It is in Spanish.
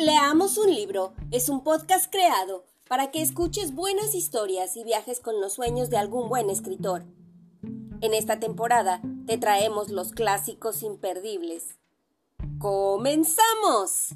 Leamos un libro es un podcast creado para que escuches buenas historias y viajes con los sueños de algún buen escritor. En esta temporada te traemos los clásicos imperdibles. ¡Comenzamos!